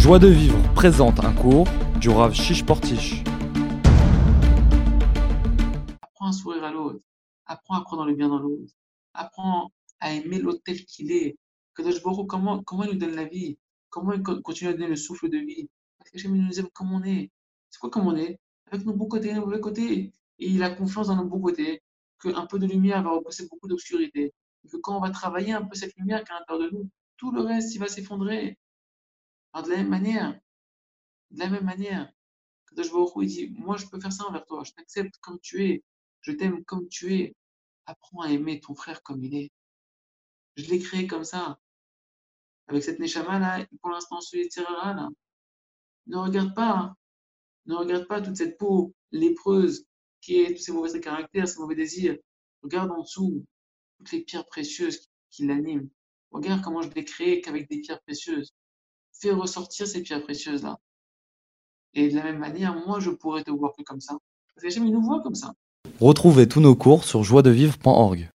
Joie de vivre présente un cours du Rav Shish Portish. Apprends à sourire à l'autre. Apprends à croire dans le bien dans l'autre. Apprends à aimer l'autre tel qu'il est. Hu, comment, comment il nous donne la vie? Comment il co- continue à donner le souffle de vie? Parce que Hachem, nous aime comme on est. C'est quoi comme on est? Avec nos bons côtés nos mauvais côtés. Et il a confiance dans nos bons côtés. Qu'un peu de lumière va repousser beaucoup d'obscurité. Et que quand on va travailler un peu cette lumière qui est à l'intérieur de nous, tout le reste, il va s'effondrer. Alors de la même manière, de la même manière, Kadosh Baruch il dit, moi je peux faire ça envers toi, je t'accepte comme tu es, je t'aime comme tu es. Apprends à aimer ton frère comme il est. Je l'ai créé comme ça. Avec cette Neshama là, pour l'instant, ce Yetzirara là. Ne regarde pas, hein. ne regarde pas toute cette peau lépreuse qui est tous ces mauvais caractères, ces mauvais désirs. Regarde en dessous toutes les pierres précieuses qui l'animent. Regarde comment je l'ai créé qu'avec des pierres précieuses. Fais ressortir ces pierres précieuses là. Et de la même manière, moi je pourrais te voir que comme ça. Parce que Hachem, il nous voit comme ça. Retrouvez tous nos cours sur joiedevivre.org.